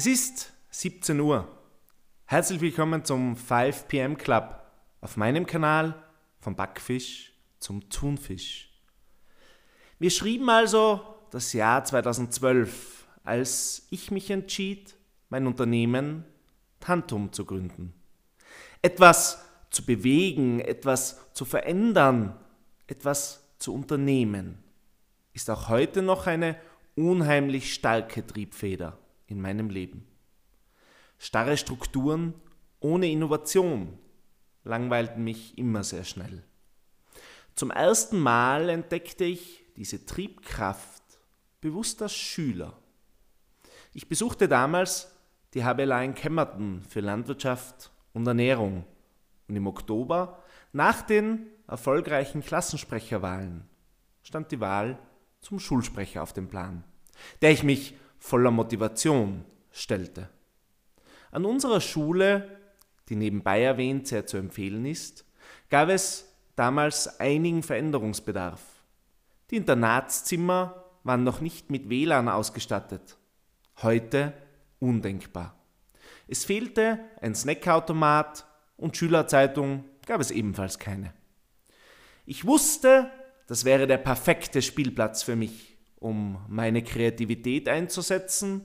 Es ist 17 Uhr. Herzlich willkommen zum 5 PM Club auf meinem Kanal vom Backfisch zum Thunfisch. Wir schrieben also das Jahr 2012, als ich mich entschied, mein Unternehmen Tantum zu gründen. Etwas zu bewegen, etwas zu verändern, etwas zu unternehmen, ist auch heute noch eine unheimlich starke Triebfeder in meinem Leben. Starre Strukturen ohne Innovation langweilten mich immer sehr schnell. Zum ersten Mal entdeckte ich diese Triebkraft bewusst als Schüler. Ich besuchte damals die HBLA in Kemmerton für Landwirtschaft und Ernährung und im Oktober, nach den erfolgreichen Klassensprecherwahlen, stand die Wahl zum Schulsprecher auf dem Plan, der ich mich voller Motivation stellte. An unserer Schule, die nebenbei erwähnt sehr zu empfehlen ist, gab es damals einigen Veränderungsbedarf. Die Internatszimmer waren noch nicht mit WLAN ausgestattet. Heute undenkbar. Es fehlte ein Snackautomat und Schülerzeitung gab es ebenfalls keine. Ich wusste, das wäre der perfekte Spielplatz für mich um meine Kreativität einzusetzen,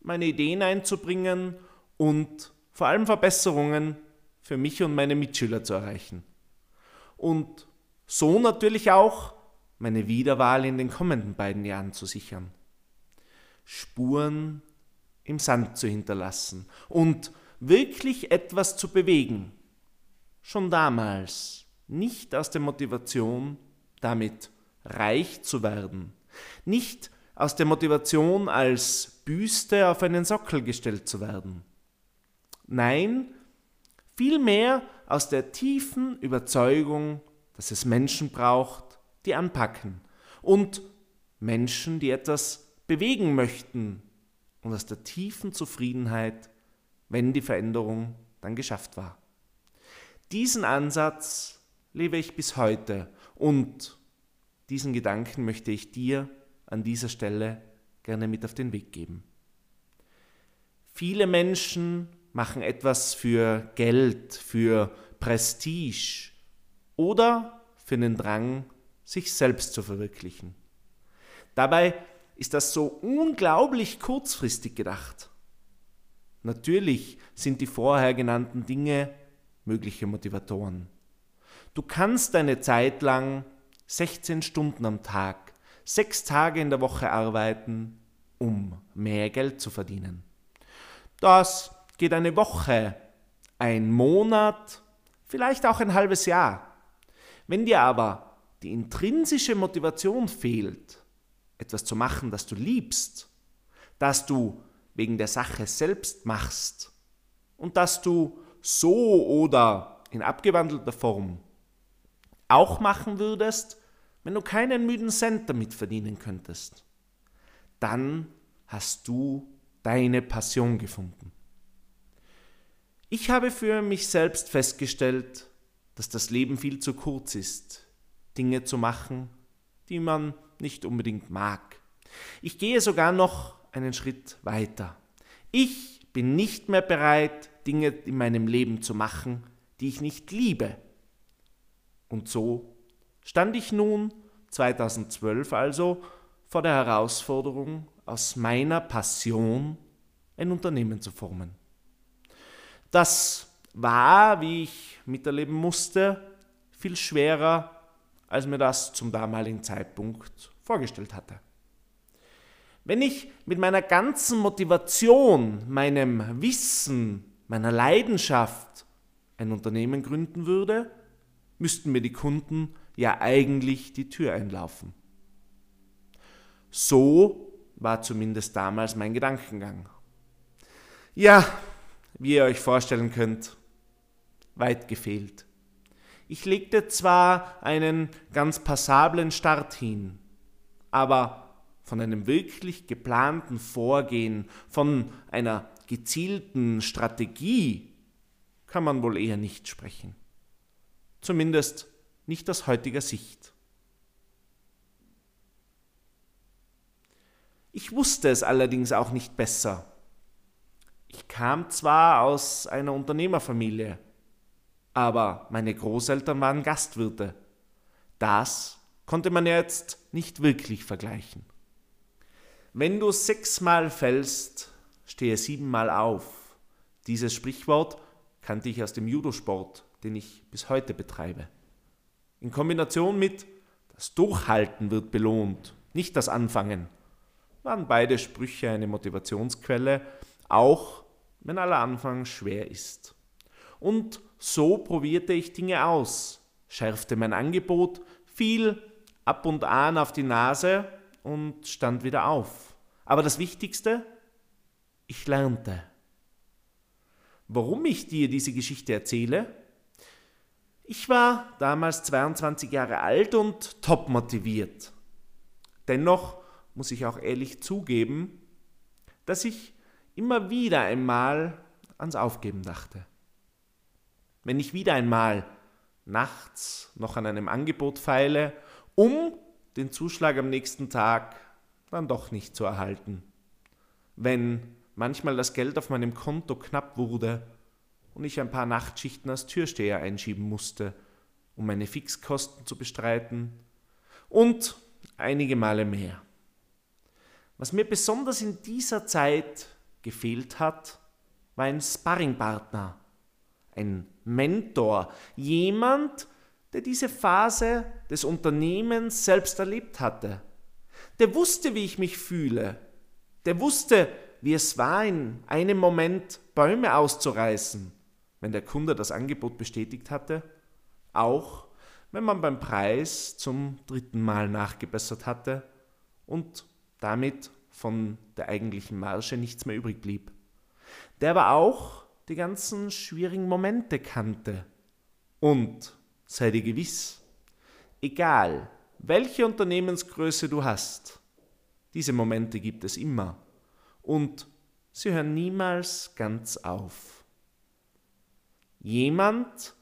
meine Ideen einzubringen und vor allem Verbesserungen für mich und meine Mitschüler zu erreichen. Und so natürlich auch meine Wiederwahl in den kommenden beiden Jahren zu sichern. Spuren im Sand zu hinterlassen und wirklich etwas zu bewegen. Schon damals nicht aus der Motivation, damit reich zu werden, nicht aus der Motivation, als Büste auf einen Sockel gestellt zu werden. Nein, vielmehr aus der tiefen Überzeugung, dass es Menschen braucht, die anpacken und Menschen, die etwas bewegen möchten und aus der tiefen Zufriedenheit, wenn die Veränderung dann geschafft war. Diesen Ansatz lebe ich bis heute und diesen Gedanken möchte ich dir an dieser Stelle gerne mit auf den Weg geben. Viele Menschen machen etwas für Geld, für Prestige oder für den Drang, sich selbst zu verwirklichen. Dabei ist das so unglaublich kurzfristig gedacht. Natürlich sind die vorher genannten Dinge mögliche Motivatoren. Du kannst eine Zeit lang 16 Stunden am Tag, sechs Tage in der Woche arbeiten, um mehr Geld zu verdienen. Das geht eine Woche, ein Monat, vielleicht auch ein halbes Jahr. Wenn dir aber die intrinsische Motivation fehlt, etwas zu machen, das du liebst, das du wegen der Sache selbst machst und das du so oder in abgewandelter Form auch machen würdest, wenn du keinen müden Cent damit verdienen könntest, dann hast du deine Passion gefunden. Ich habe für mich selbst festgestellt, dass das Leben viel zu kurz ist, Dinge zu machen, die man nicht unbedingt mag. Ich gehe sogar noch einen Schritt weiter. Ich bin nicht mehr bereit, Dinge in meinem Leben zu machen, die ich nicht liebe. Und so stand ich nun 2012 also vor der Herausforderung, aus meiner Passion ein Unternehmen zu formen. Das war, wie ich miterleben musste, viel schwerer, als mir das zum damaligen Zeitpunkt vorgestellt hatte. Wenn ich mit meiner ganzen Motivation, meinem Wissen, meiner Leidenschaft ein Unternehmen gründen würde, müssten mir die Kunden ja eigentlich die Tür einlaufen. So war zumindest damals mein Gedankengang. Ja, wie ihr euch vorstellen könnt, weit gefehlt. Ich legte zwar einen ganz passablen Start hin, aber von einem wirklich geplanten Vorgehen, von einer gezielten Strategie kann man wohl eher nicht sprechen zumindest nicht aus heutiger Sicht. Ich wusste es allerdings auch nicht besser. Ich kam zwar aus einer Unternehmerfamilie, aber meine Großeltern waren Gastwirte. Das konnte man jetzt nicht wirklich vergleichen. Wenn du sechsmal fällst, stehe siebenmal auf. Dieses Sprichwort kannte ich aus dem Judosport, den ich bis heute betreibe. In Kombination mit das Durchhalten wird belohnt, nicht das Anfangen, waren beide Sprüche eine Motivationsquelle, auch wenn aller Anfang schwer ist. Und so probierte ich Dinge aus, schärfte mein Angebot, fiel ab und an auf die Nase und stand wieder auf. Aber das Wichtigste, ich lernte. Warum ich dir diese Geschichte erzähle? Ich war damals 22 Jahre alt und top motiviert. Dennoch muss ich auch ehrlich zugeben, dass ich immer wieder einmal ans Aufgeben dachte. Wenn ich wieder einmal nachts noch an einem Angebot feile, um den Zuschlag am nächsten Tag dann doch nicht zu erhalten. Wenn manchmal das Geld auf meinem Konto knapp wurde und ich ein paar Nachtschichten als Türsteher einschieben musste, um meine Fixkosten zu bestreiten und einige Male mehr. Was mir besonders in dieser Zeit gefehlt hat, war ein Sparringpartner, ein Mentor, jemand, der diese Phase des Unternehmens selbst erlebt hatte. Der wusste, wie ich mich fühle. Der wusste, wie es war, in einem Moment Bäume auszureißen, wenn der Kunde das Angebot bestätigt hatte, auch wenn man beim Preis zum dritten Mal nachgebessert hatte und damit von der eigentlichen Marge nichts mehr übrig blieb. Der aber auch die ganzen schwierigen Momente kannte. Und sei dir gewiss, egal welche Unternehmensgröße du hast, diese Momente gibt es immer und sie hören niemals ganz auf. Jemand,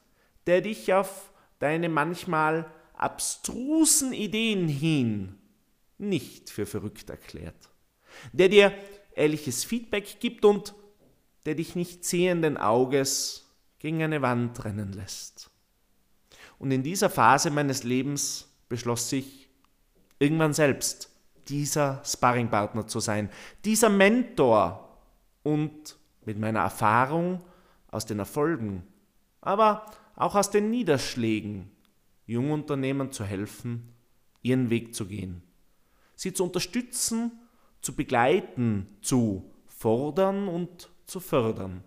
der dich auf deine manchmal abstrusen Ideen hin nicht für verrückt erklärt, der dir ehrliches Feedback gibt und der dich nicht sehenden Auges gegen eine Wand rennen lässt. Und in dieser Phase meines Lebens beschloss ich, irgendwann selbst dieser Sparringpartner zu sein, dieser Mentor und mit meiner Erfahrung aus den Erfolgen, aber auch aus den Niederschlägen, Jungunternehmern zu helfen, ihren Weg zu gehen sie zu unterstützen, zu begleiten, zu fordern und zu fördern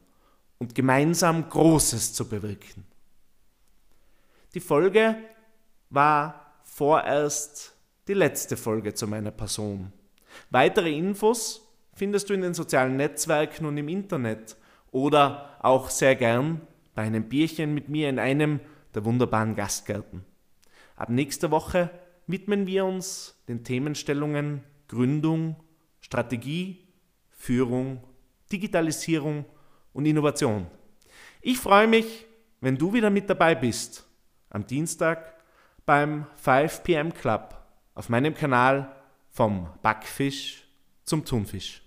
und gemeinsam Großes zu bewirken. Die Folge war vorerst die letzte Folge zu meiner Person. Weitere Infos findest du in den sozialen Netzwerken und im Internet oder auch sehr gern bei einem Bierchen mit mir in einem der wunderbaren Gastgärten. Ab nächster Woche widmen wir uns den Themenstellungen Gründung, Strategie, Führung, Digitalisierung und Innovation. Ich freue mich, wenn du wieder mit dabei bist am Dienstag beim 5 PM Club auf meinem Kanal vom Backfisch zum Thunfisch.